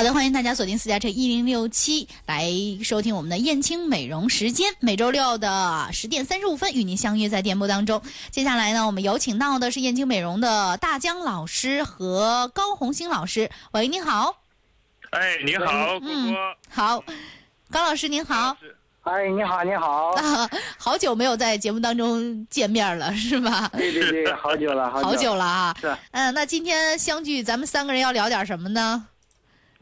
好的，欢迎大家锁定私家车一零六七来收听我们的燕青美容时间，每周六的十点三十五分与您相约在电波当中。接下来呢，我们有请到的是燕青美容的大江老师和高红星老师。喂，你好。哎，你好，郭嗯郭。好，高老师您好。哎，你好，你好，啊，好久没有在节目当中见面了，是吧？对对对，好久了，好久了啊。是嗯，那今天相聚，咱们三个人要聊点什么呢？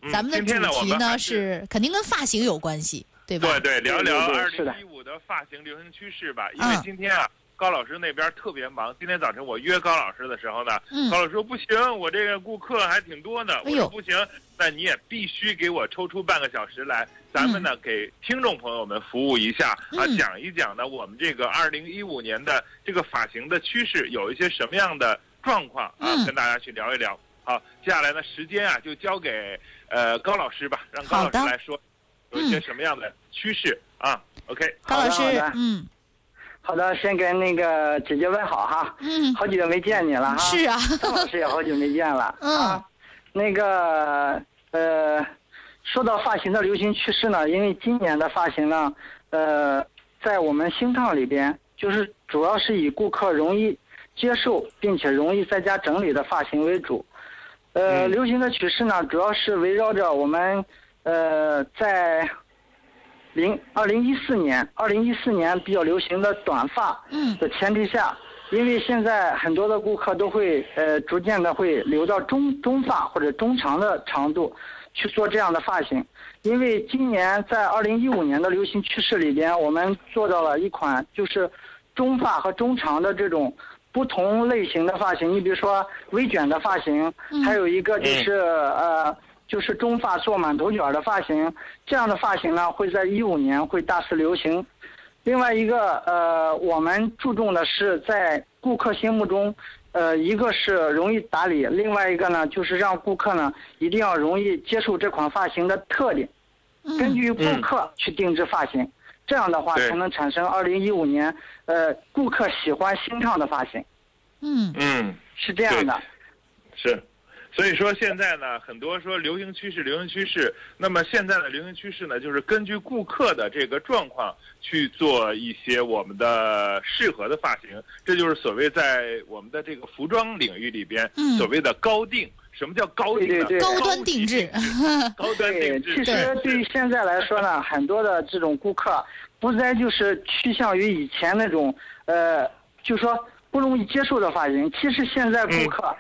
嗯咱们的主题呢是肯定跟发型有关系，对吧？对对，聊聊二零一五的发型流行趋势吧。因为嗯今天啊，高老师那边特别忙。今天早晨我约高老师的时候呢，嗯高老师说不行，我这个顾客还挺多的。我说不行，那你也必须给我抽出半个小时来，咱们呢给听众朋友们服务一下啊，嗯讲一讲呢我们这个二零一五年的这个发型的趋势有一些什么样的状况啊，嗯跟大家去聊一聊。好，接下来呢时间啊就交给呃高老师吧，让高老师来说有一些什么样的趋势啊？OK。高老师好的。好的，嗯。好的，先跟那个姐姐问好哈，嗯，好久没见你了哈，是啊，张老师也好久没见了，嗯。啊，那个呃，说到发型的流行趋势呢，因为今年的发型呢，呃，在我们新烫里边，就是主要是以顾客容易接受并且容易在家整理的发型为主。呃，嗯。流行的趋势呢，主要是围绕着我们呃在零二零一四年，二零一四年比较流行的短发嗯。的前提下，因为现在很多的顾客都会呃逐渐的会留到中中发或者中长的长度去做这样的发型，因为今年在二零一五年的流行趋势里边，我们做到了一款就是中发和中长的这种不同类型的发型，你比如说微卷的发型，还有一个就是、呃。就是中发做满头卷的发型，这样的发型呢会在一五年会大肆流行。另外一个呃，我们注重的是在顾客心目中，呃，一个是容易打理，另外一个呢就是让顾客呢一定要容易接受这款发型的特点，根据顾客去定制发型，这样的话才能产生二零一五年呃顾客喜欢新烫的发型，嗯嗯，是这样的。是。所以说现在呢，很多说流行趋势，流行趋势。那么现在的流行趋势呢，就是根据顾客的这个状况去做一些我们的适合的发型。这就是所谓在我们的这个服装领域里边，嗯所谓的高定。什么叫高定呢？对对对高端定制，高 端，定制。其实对于现在来说呢，很多的这种顾客不再就是趋向于以前那种呃，就说不容易接受的发型。其实现在顾客，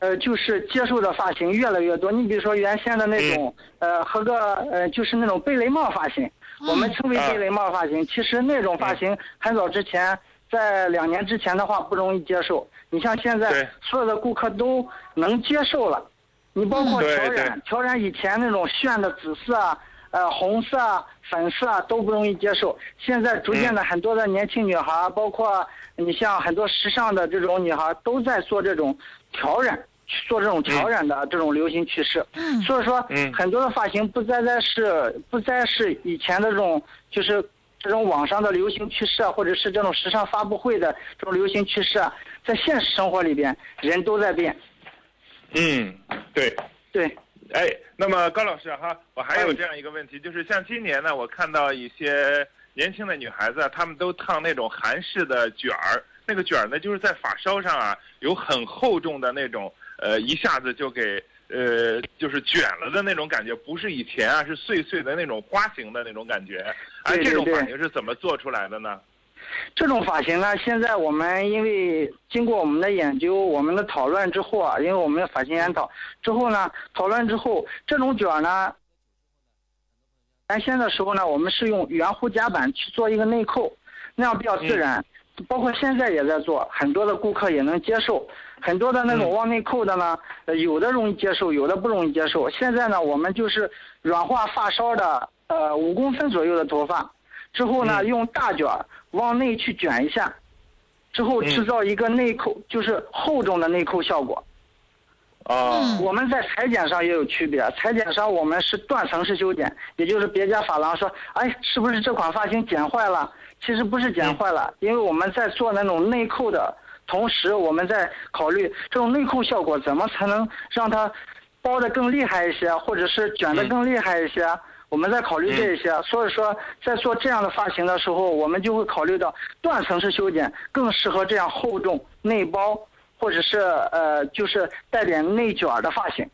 呃，就是接受的发型越来越多。你比如说原先的那种呃，和个呃，就是那种贝雷帽发型，我们称为贝雷帽发型。其实那种发型很早之前。在两年之前的话不容易接受，你像现在所有的顾客都能接受了，你包括对对。挑染，调染以前那种炫的紫色啊、呃红色啊、粉色啊都不容易接受。现在逐渐的很多的年轻女孩儿，包括你像很多时尚的这种女孩儿，都在做这种调染，做这种调染的这种流行趋势。嗯。所以说嗯，很多的发型不再再是不再是以前的这种就是。这种网上的流行趋势啊，或者是这种时尚发布会的这种流行趋势啊，在现实生活里边，人都在变。嗯，对。对，哎，那么高老师哈，我还有哎这样一个问题，就是像今年呢，我看到一些年轻的女孩子啊，她们都烫那种韩式的卷儿，那个卷儿呢，就是在发梢上啊有很厚重的那种，呃，一下子就给呃就是卷了的那种感觉，不是以前啊是碎碎的那种花型的那种感觉，哎，这种发型是怎么做出来的呢？这种发型呢，现在我们因为经过我们的研究、我们的讨论之后啊，因为我们的发型研讨之后呢，讨论之后，这种卷儿呢，原先的时候呢，我们是用圆弧夹板去做一个内扣，那样比较自然。包括现在也在做，很多的顾客也能接受。很多的那种往内扣的呢，呃有的容易接受，有的不容易接受。现在呢，我们就是软化发梢的呃五公分左右的头发，之后呢，用大卷儿往内去卷一下，之后制造一个内扣，就是厚重的内扣效果。啊，我们在裁剪上也有区别，裁剪上我们是断层式修剪，也就是别家发廊说，哎，是不是这款发型剪坏了？其实不是剪坏了，因为我们在做那种内扣的同时，我们在考虑这种内扣效果怎么才能让它包的更厉害一些，或者是卷的更厉害一些。我们在考虑这些，所以说在做这样的发型的时候，我们就会考虑到断层式修剪更适合这样厚重内包，或者是呃就是带点内卷的发型。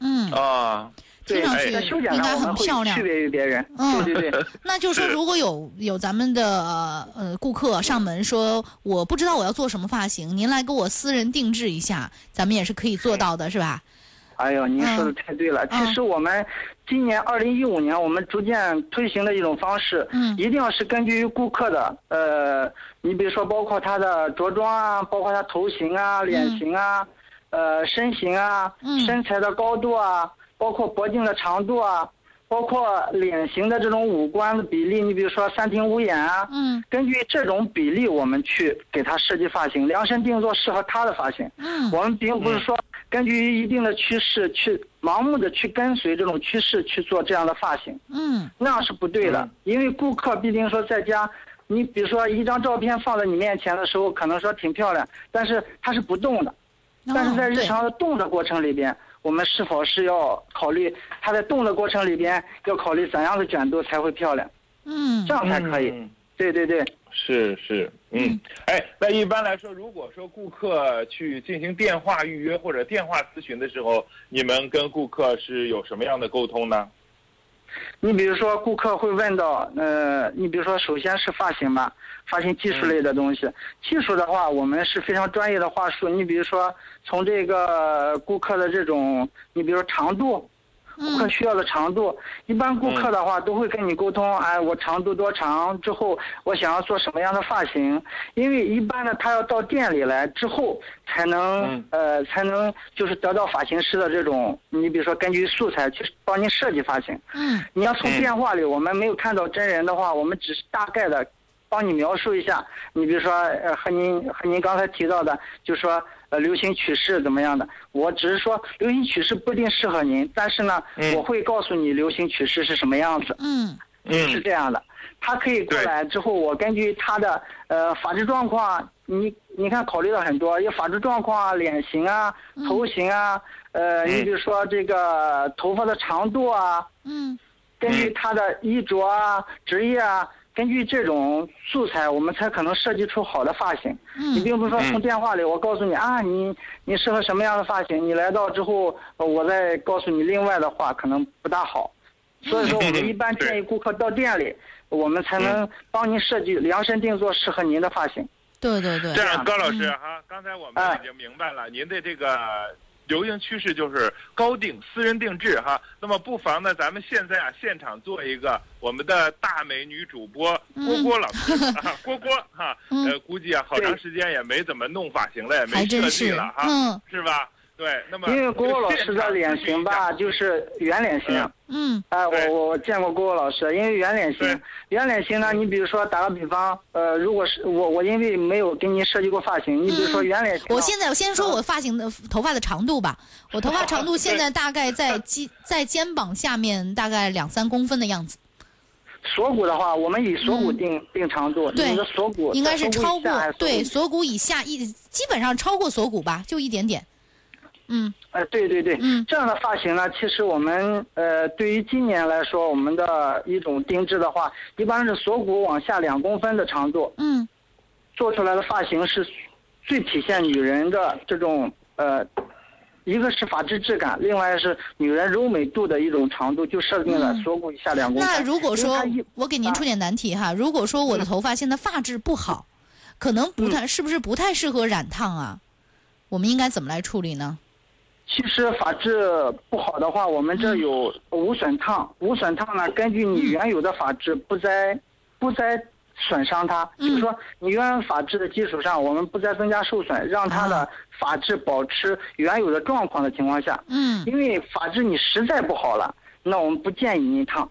嗯，啊，对，听上去应该很漂亮区。别于别人。嗯对对对。那就是说，如果有有咱们的呃顾客上门说，我不知道我要做什么发型，您来给我私人定制一下，咱们也是可以做到的，是吧？哎呦，您说的太对了。嗯其实我们今年二零一五年，我们逐渐推行的一种方式，嗯一定要是根据顾客的，呃，你比如说包括他的着装啊，包括他头型啊、脸型啊，呃，身形啊，嗯身材的高度啊，包括脖颈的长度啊，包括脸型的这种五官的比例，你比如说三庭五眼啊，嗯根据这种比例，我们去给他设计发型，量身定做适合他的发型。嗯我们并不是说根据一定的趋势去盲目的去跟随这种趋势去做这样的发型，嗯那样是不对的。因为顾客必定说在家，你比如说一张照片放在你面前的时候，可能说挺漂亮，但是它是不动的。但是在日常的动的过程里边，我们是否是要考虑它在动的过程里边要考虑怎样的卷度才会漂亮，嗯这样才可以。嗯对对对。是是，嗯，哎，那一般来说，如果说顾客去进行电话预约或者电话咨询的时候，你们跟顾客是有什么样的沟通呢？你比如说，顾客会问到，呃，你比如说，首先是发型吧，发型技术类的东西。技术的话，我们是非常专业的话术。你比如说，从这个顾客的这种，你比如说长度，顾客需要的长度，一般顾客的话都会跟你沟通，哎，我长度多长，之后我想要做什么样的发型，因为一般的他要到店里来之后才能、嗯。呃才能就是得到发型师的这种，你比如说根据素材去帮您设计发型。嗯。你要从电话里，我们没有看到真人的话，我们只是大概的帮你描述一下。你比如说，呃，和您和您刚才提到的，就说呃流行趋势怎么样的，我只是说流行趋势不一定适合您，但是呢，嗯。我会告诉你流行趋势是什么样子。嗯。是这样的，他可以过来之后，我根据他的呃发质状况，你你看考虑到很多，有发质状况啊、脸型啊、头型啊，呃，你比如说这个头发的长度啊，嗯。根据他的衣着啊、职业啊，根据这种素材，我们才可能设计出好的发型。你嗯并不是说从电话里我告诉你啊，你你适合什么样的发型，你来到之后，呃我再告诉你另外的话，可能不大好。所以说，我们一般建议顾客到店里，我们才能帮您设计量身定做适合您的发型。对对对这样，高老师嗯哈，刚才我们哎已经明白了您的这个流行趋势就是高定私人定制哈。那么不妨呢，咱们现在啊现场做一个我们的大美女主播郭郭老师。啊，郭郭哈，嗯。呃，估计啊好长时间也没怎么弄发型了，也没设计了哈，嗯。是吧？对，那么因为郭郭老师的脸型吧，就就是圆脸型。嗯。嗯。哎，对。我我见过郭郭老师，因为圆脸型，圆脸型呢，你比如说打个比方，呃，如果是我我因为没有给你设计过发型，你比如说圆脸型呢，我现在我先说我发型的头发的长度吧，我头发长度现在大概在肩在肩膀下面大概两三公分的样子，锁骨的话，我们以锁骨定、定长度，对你的锁骨应该是超过对锁骨以下一基本上超过锁骨吧，就一点点。嗯呃，对对对，嗯这样的发型呢，其实我们呃，对于今年来说，我们的一种定制的话，一般是锁骨往下两公分的长度，嗯做出来的发型是最体现女人的这种呃一个是发质质感，另外是女人柔美度的一种长度，就设定了嗯锁骨以下两公分。那如果说我给您出点难题哈，如果说我的头发现在发质不好，可能不太是不是不太适合染烫啊？我们应该怎么来处理呢？其实发质不好的话，我们这有无损烫。无损烫呢，根据你原有的发质，不再不再损伤它，嗯。就是说你原有发质的基础上，我们不再增加受损，让它啊。的发质保持原有的状况的情况下，嗯。因为发质你实在不好了，那我们不建议您烫。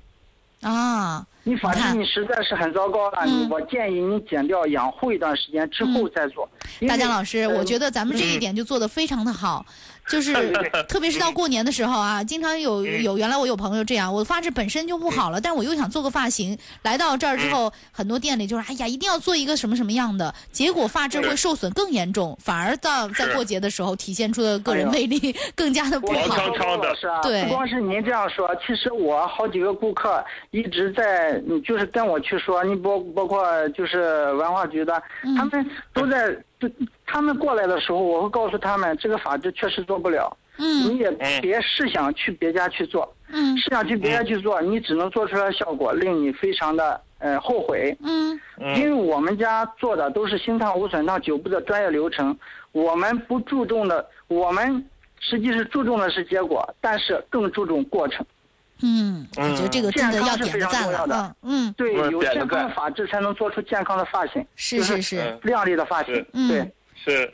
啊，你发质你实在是很糟糕了，我建议你剪掉养护一段时间之后再做。大江老师，呃我觉得咱们这一点就做的非常的好，就是 特别是到过年的时候啊，经常有有原来我有朋友这样，我发质本身就不好了，但我又想做个发型，来到这儿之后，很多店里就是哎呀，一定要做一个什么什么样的，结果发质会受损更严重，反而到在过节的时候体现出的个人魅力 更加的不我好。康康的老师啊，对。不光是您这样说，其实我好几个顾客一直在，嗯就是跟我去说，你包包括就是文化局的，嗯。他们都在，都他们过来的时候，我会告诉他们，这个法制确实做不了，嗯。你也别试想去别家去做，嗯。试想去别家去做，你只能做出来的效果令你非常的呃后悔。嗯。因为我们家做的都是心烫无损伤九步的专业流程，我们不注重的，我们实际是注重的是结果，但是更注重过程。嗯，我觉得这个真的要点个赞了的。嗯，对，有健康的发质才能做出健康的发型，是是是。是，亮丽的发型。嗯对，是，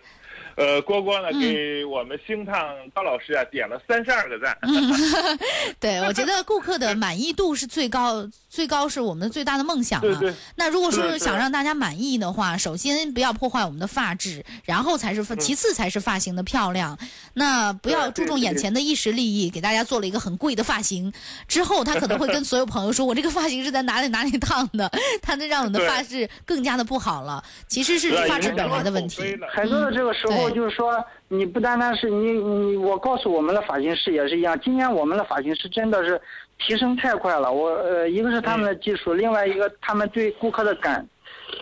呃，郭郭呢嗯给我们星烫高老师啊点了三十二个赞。对，我觉得顾客的满意度是最高，最高是我们的最大的梦想嘛。对对那如果说想让大家满意的话，首先不要破坏我们的发质，然后才是发，其次才是发型的漂亮。那不要注重眼前的一时利益，给大家做了一个很贵的发型，之后他可能会跟所有朋友说：“我这个发型是在哪里哪里烫的。”他能让我们的发质更加的不好了。其实是发质本来的问题。口碑了很多的这个时候对。就是说，你不单单是你你，我告诉我们的发型师也是一样，今年我们的发型师真的是提升太快了。我呃，一个是他们的技术，另外一个他们对顾客的感，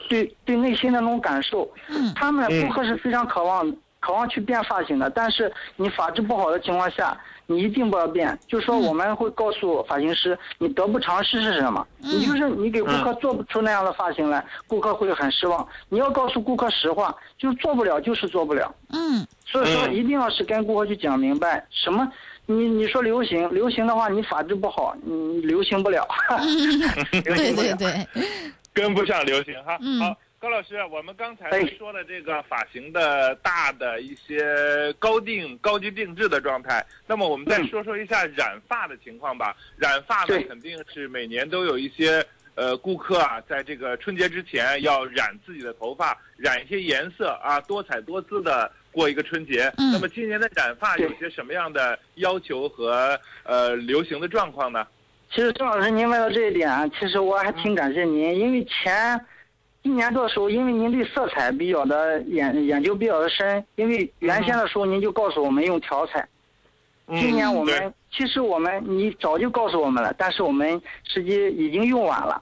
对对内心的那种感受，嗯。他们顾客是非常渴望渴望去变发型的，但是你发质不好的情况下，你一定不要变。就是说我们会告诉发型师，你得不偿失是什么？你就是你给顾客做不出那样的发型来，顾客会很失望。你要告诉顾客实话，就是做不了就是做不了。嗯所以说嗯一定要是跟顾客去讲明白，什么你你说流行，流行的话你发质不好，你流行不了。流对行不了对对，跟不上流行哈。嗯好，高老师，我们刚才哎说的这个发型的大的一些高定、高级定制的状态，那么我们再嗯说说一下染发的情况吧。染发呢，肯定是每年都有一些。呃，顾客啊，在这个春节之前要染自己的头发，染一些颜色啊，多彩多姿的过一个春节。嗯那么今年的染发有些什么样的要求和呃流行的状况呢？其实郑老师您问到这一点啊，其实我还挺感谢您，因为前一年多的时候，因为您对色彩比较的研研究比较的深，因为原先的时候您就告诉我们用调彩，今年我们其实我们你早就告诉我们了，但是我们实际已经用完了。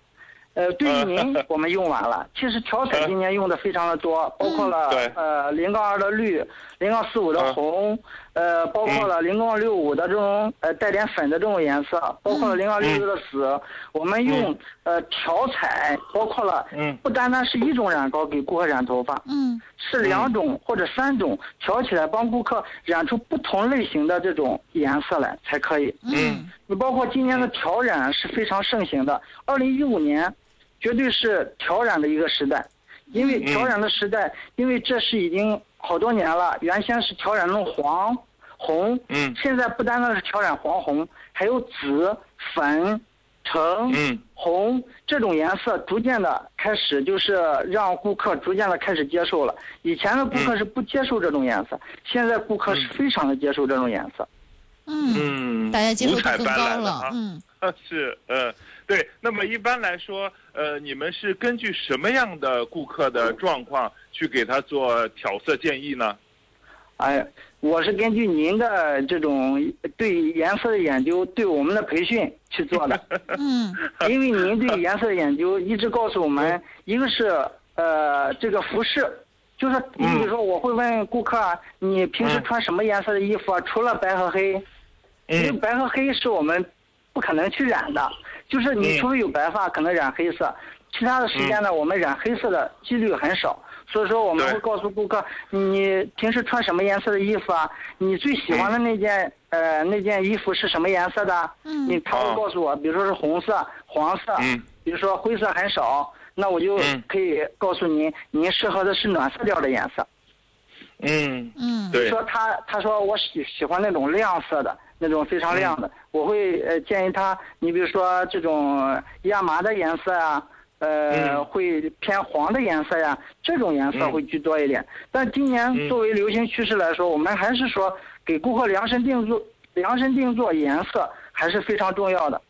呃，对于您，我们用完了。其实调彩今年用的非常的多，包括了对呃零杠二的绿，零杠四五的嗯红，呃，包括了零杠六五的这种呃带点粉的这种颜色，包括了零杠六六的紫。我们用呃调彩，包括了嗯。不单单是一种染膏给顾客染头发，嗯。是两种或者三种调起来，帮顾客染出不同类型的这种颜色来才可以。嗯。你包括今年的调染是非常盛行的，二零一五年绝对是调染的一个时代，因为调染的时代，因为这是已经好多年了，原先是调染成黄、红，嗯现在不单单是调染黄红，还有紫、粉、橙、嗯红这种颜色，逐渐的开始就是让顾客逐渐的开始接受了。以前的顾客是不接受这种颜色，现在顾客是非常的接受这种颜色。嗯，嗯，大家接受度更高。了嗯。是，呃，对。那么一般来说，呃，你们是根据什么样的顾客的状况去给他做调色建议呢？哎，我是根据您的这种对颜色的研究，对我们的培训去做的。嗯因为您对颜色的研究一直告诉我们，一个是呃这个服饰，就是你比如说，我会问顾客啊，你平时穿什么颜色的衣服啊？除了白和黑，因为嗯白和黑是我们不可能去染的，就是你嗯。除非有白发，可能染黑色，其他的时间呢，我们染黑色的几率很少。所以说，我们会告诉顾客，你平时穿什么颜色的衣服啊？你最喜欢的那件、呃那件衣服是什么颜色的？嗯。你他会哦。告诉我，比如说是红色、黄色，嗯。比如说灰色很少，那我就嗯。可以告诉您，您适合的是暖色调的颜色。嗯。嗯。对。说他他说我喜喜欢那种亮色的，那种非常亮的，我会呃建议他，你比如说这种亚麻的颜色啊，呃、嗯会偏黄的颜色呀，这种颜色嗯会居多一点。但今年嗯作为流行趋势来说，我们还是说给顾客量身定做，量身定做颜色还是非常重要的。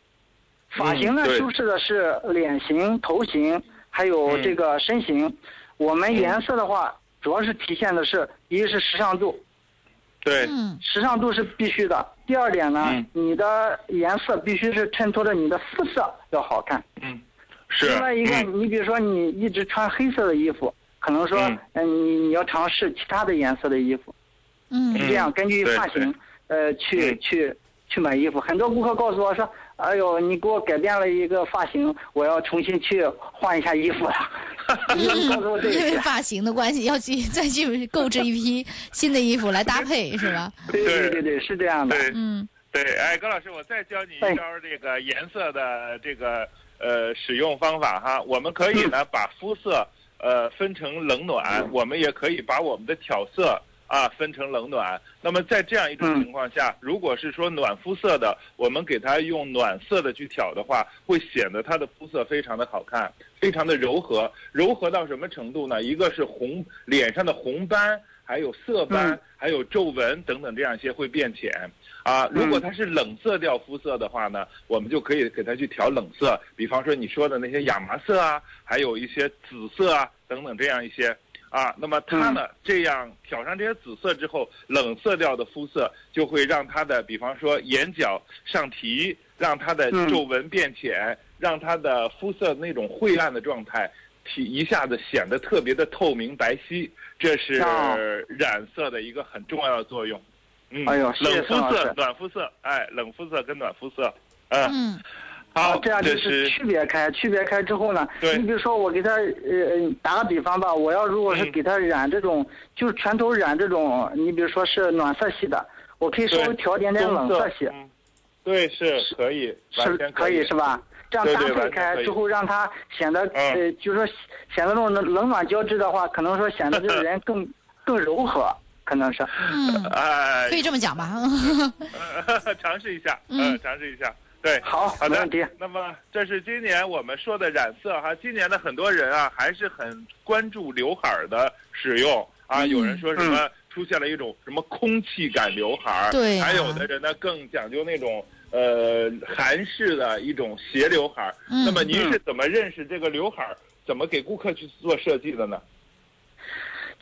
发型呢修饰的是脸型、头型，还有嗯这个身形。我们颜色的话，主要是体现的是，一个是时尚度，对嗯时尚度是必须的。第二点呢，嗯。你的颜色必须是衬托着你的肤色要好看。嗯。是。另外一个，嗯。你比如说你一直穿黑色的衣服，可能说，嗯。嗯、你你要尝试其他的颜色的衣服，嗯。这样根据发型，呃，去嗯。去去买衣服。很多顾客告诉我说，哎呦，你给我改变了一个发型，我要重新去换一下衣服了。因为发型的关系，要去再去购置一批新的衣服来搭配，是吧？对对对对，是这样的。嗯对，哎，高老师，我再教你哎一招这个颜色的这个呃使用方法哈。我们可以呢 把肤色呃分成冷暖，我们也可以把我们的挑色啊分成冷暖。那么在这样一种嗯情况下，如果是说暖肤色的，我们给它用暖色的去挑的话，会显得它的肤色非常的好看，非常的柔和。柔和到什么程度呢？一个是红脸上的红斑，还有色斑，嗯还有皱纹等等这样一些会变浅。啊，如果它是冷色调肤色的话呢，我们就可以给它去调冷色，比方说你说的那些亚麻色啊，还有一些紫色啊等等这样一些啊。那么它呢，这样挑上这些紫色之后，冷色调的肤色就会让它的，比方说眼角上提，让它的嗯皱纹变浅，让它的肤色那种晦暗的状态。体一下子显得特别的透明白皙，这是哦染色的一个很重要的作用。嗯，哎呦冷肤色暖肤色，哎，冷肤色跟暖肤色，嗯，啊这样就是区别开，区别开之后呢，你比如说我给他呃打个比方吧，我要如果是嗯给他染这种，就是全头染这种，你比如说是暖色系的，我可以稍微调点点冷色系，嗯，对，是可以，是可以是？吧？这样搭配开之后，让它显得嗯呃，就是说显得那种冷暖交织的话，可能说显得这个人更更柔和，可能是。嗯，哎可，以这么讲吧？尝试一下，嗯嗯，尝试一下。对，好好的没问题。那么这是今年我们说的染色哈，今年的很多人啊还是很关注刘海儿的使用啊，嗯有人说什么出现了一种什么空气感刘海儿，对啊还有的人呢更讲究那种呃韩式的一种斜刘海儿。嗯那么您是怎么认识这个刘海儿，怎么给顾客去做设计的呢？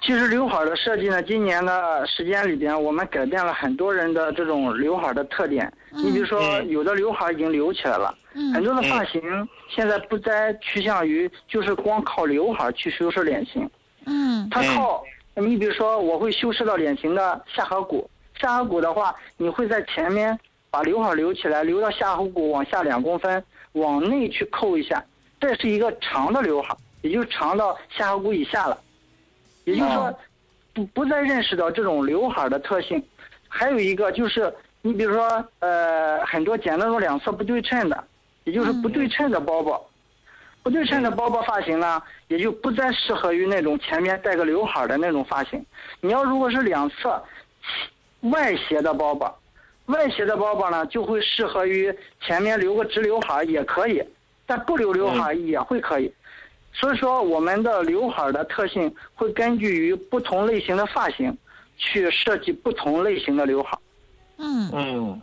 其实刘海的设计呢，今年的时间里边，我们改变了很多人的这种刘海的特点。你比如说，嗯有的刘海已经留起来了，很嗯多的发型现在不再趋向于就是光靠刘海去修饰脸型，嗯它靠你比如说，我会修饰到脸型的下颌骨。下颌骨的话，你会在前面把刘海留起来，留到下颌骨往下两公分，往内去扣一下，这是一个长的刘海，也就长到下颌骨以下了。也就是说哦，不不再认识到这种刘海的特性。还有一个就是，你比如说，呃，很多剪那种两侧不对称的，也就是不对称的包包。不对称的包包发型呢，也就不再适合于那种前面带个刘海的那种发型。你要如果是两侧外斜的包包，外斜的包包呢，就会适合于前面留个直刘海也可以，但不留刘海也会可以。所以说，我们的刘海的特性会根据于不同类型的发型，去设计不同类型的刘海。嗯嗯，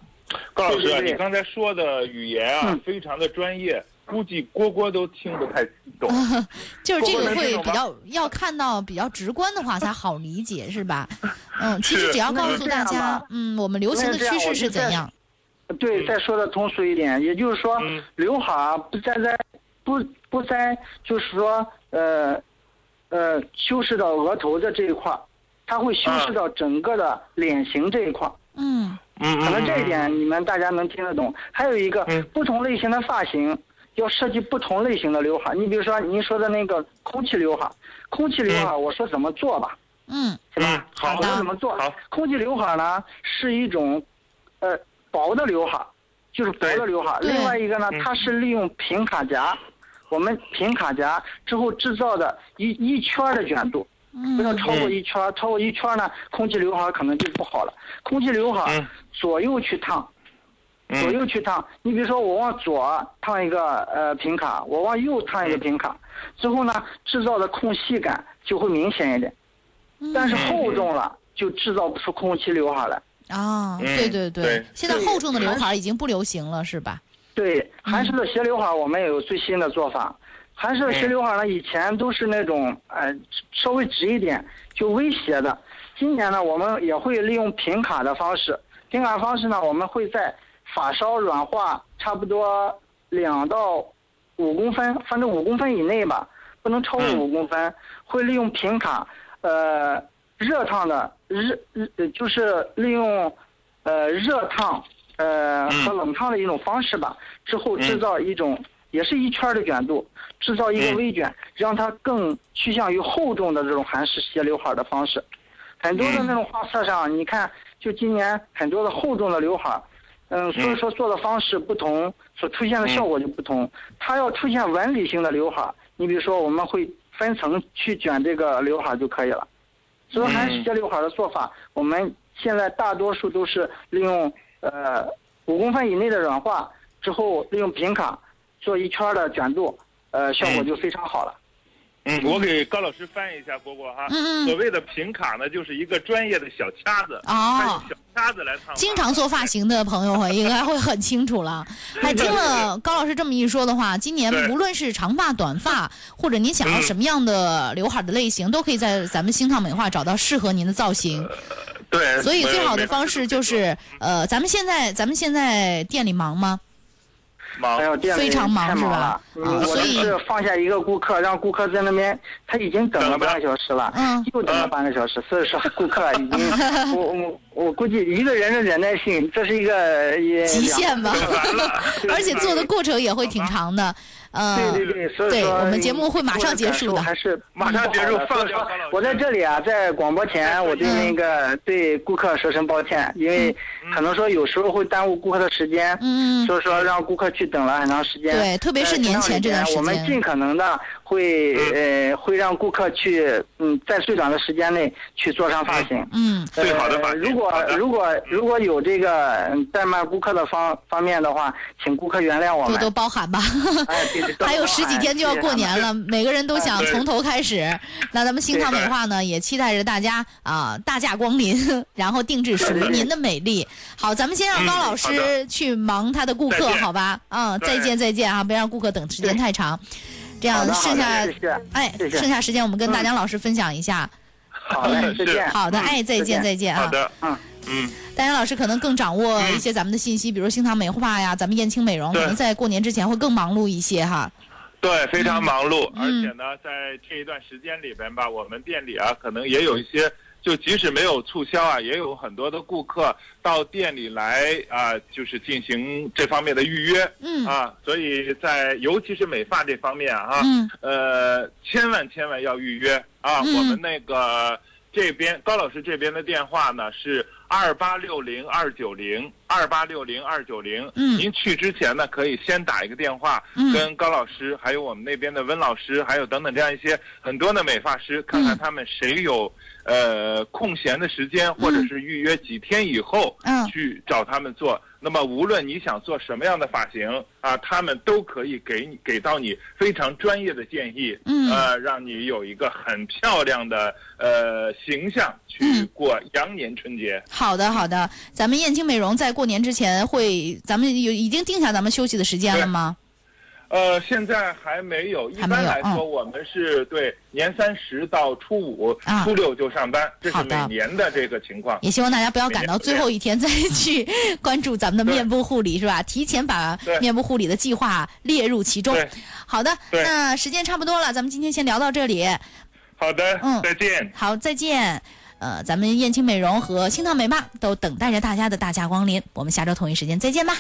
高老师你刚才说的语言啊嗯，非常的专业，估计蝈蝈都听不太懂。就是这个会比较要看到比较直观的话才好理解，是吧？嗯，其实只要告诉大家，嗯，我们流行的趋势是怎样？对，嗯再说的通俗一点，也就是说嗯，刘海儿不再在不不再就是说呃呃修饰到额头的这一块儿，它会修饰到整个的脸型这一块儿。嗯嗯可能这一嗯点你们大家能听得懂。还有一个嗯不同类型的发型要设计不同类型的刘海儿。你比如说您说的那个空气刘海儿，空气刘海儿我说怎么做吧，嗯是吧？嗯好我说怎么做？好空气刘海儿呢是一种呃薄的刘海儿，就是薄的刘海另外一个呢，嗯它是利用平卡夹，我们平卡夹之后制造的一一圈儿的卷度。不要嗯超过一圈儿，超过一圈儿呢，空气刘海儿可能就不好了。空气刘海左右去烫，嗯左右去烫。你比如说，我往左烫一个呃平卡，我往右烫一个平卡，之后呢，制造的空隙感就会明显一点。但是厚重了，就制造不出空气刘海儿来。啊，嗯对对对现在厚重的刘海儿已经不流行了，是吧？对，韩式的斜刘海儿我们也有最新的做法。韩式的斜刘海儿呢，以前都是那种呃稍微直一点就微斜的，今年呢，我们也会利用平卡的方式。平卡方式呢，我们会在发梢软化差不多两到五公分，反正五公分以内吧，不能超过嗯五公分。会利用平卡，呃，热烫的热热，呃就是利用呃热烫呃嗯。和冷烫的一种方式吧，之后制造一种、也是一圈儿的卷度，制造一个嗯。微卷，让它更趋向于厚重的这种韩式斜刘海儿的方式。很多的那种画册上，你看，就今年很多的厚重的刘海儿，嗯，所以说做的方式不同，所出现的效果就不同。它要出现纹理性的刘海儿，你比如说我们会分层去卷这个刘海儿就可以了。所以韩式斜刘海儿的做法，我们现在大多数都是利用呃五公分以内的软化之后，利用平卡做一圈的卷度，呃，效果就非常好了。嗯，我给高老师翻译一下蝈蝈哈。嗯嗯所谓的平卡呢，就是一个专业的小卡子，哦小卡子来烫。经常做发型的朋友会应该会很清楚了。还听了高老师这么一说的话，今年无论是长发、短发，或者您想要嗯什么样的刘海的类型，都可以在咱们星烫美化找到适合您的造型。对，所以最好的方式就是，呃，咱们现在咱们现在店里忙吗？忙非常忙是吧所以是放下一个顾客，让顾客在那边，他已经等了半个小时了，嗯 又等了半个小时，所以说顾客已经，我我我估计一个人的忍耐性，这是一个极限吧而且做的过程也会挺长的。呃，对对对，所以说对我们节目会马上结束的还是马上结束放我在这里啊，在广播前，我对那个对顾客说声抱歉，因为可能说有时候会耽误顾客的时间，嗯所以说让顾客去等了很长时间。对特别是年前这段时间我们尽可能的会呃会让顾客去嗯在最短的时间内去做上发型。嗯，最好的发型呃如果如果如果有这个嗯怠慢顾客的方方面的话，请顾客原谅我们。多多包涵吧。哎对对多 还有十几天就要过年了，每个人都想从头开始。那咱们星烫美化呢，也期待着大家啊、大驾光临，然后定制属于您的美丽。好，咱们先让高老师去忙他的顾客，好吧？嗯，再见再见啊，别让顾客等时间太长。这样剩下哎，剩下时间我们跟大江老师分享一下。好嘞，再见。好的，哎，再见再见。啊。好的，嗯。嗯，大江老师可能更掌握一些咱们的信息，比如星堂美化呀，咱们燕青美容，可能在过年之前会更忙碌一些哈。对，非常忙碌，嗯。而且呢，在这一段时间里边吧，我们店里啊，可能也有一些，就即使没有促销啊，也有很多的顾客到店里来啊，就是进行这方面的预约，嗯。啊，所以在尤其是美发这方面啊，嗯。呃，千万千万要预约啊，嗯。我们那个这边高老师这边的电话呢是二八六零二九零二八六零二九零。嗯您去之前呢，可以先打一个电话，嗯跟高老师，还有我们那边的温老师，还有等等这样一些很多的美发师，看看他们谁有呃空闲的时间，或者是预约几天以后，嗯去找他们做。那么无论你想做什么样的发型啊，他们都可以给你给到你非常专业的建议，嗯呃，让你有一个很漂亮的呃形象去嗯过羊年春节。好的，好的。咱们燕青美容在过年之前会，咱们有已经定下咱们休息的时间了吗？呃，现在还没有。一般来说，嗯我们是对年三十到初五、啊初六就上班，这是每年的这个情况。也希望大家不要赶到最后一天再去 关注咱们的面部护理，是吧？提前把面部护理的计划列入其中。好的，对那时间差不多了，咱们今天先聊到这里。好的，嗯再见。好，再见。呃，咱们燕青美容和新唐美发都等待着大家的大驾光临，我们下周同一时间再见吧。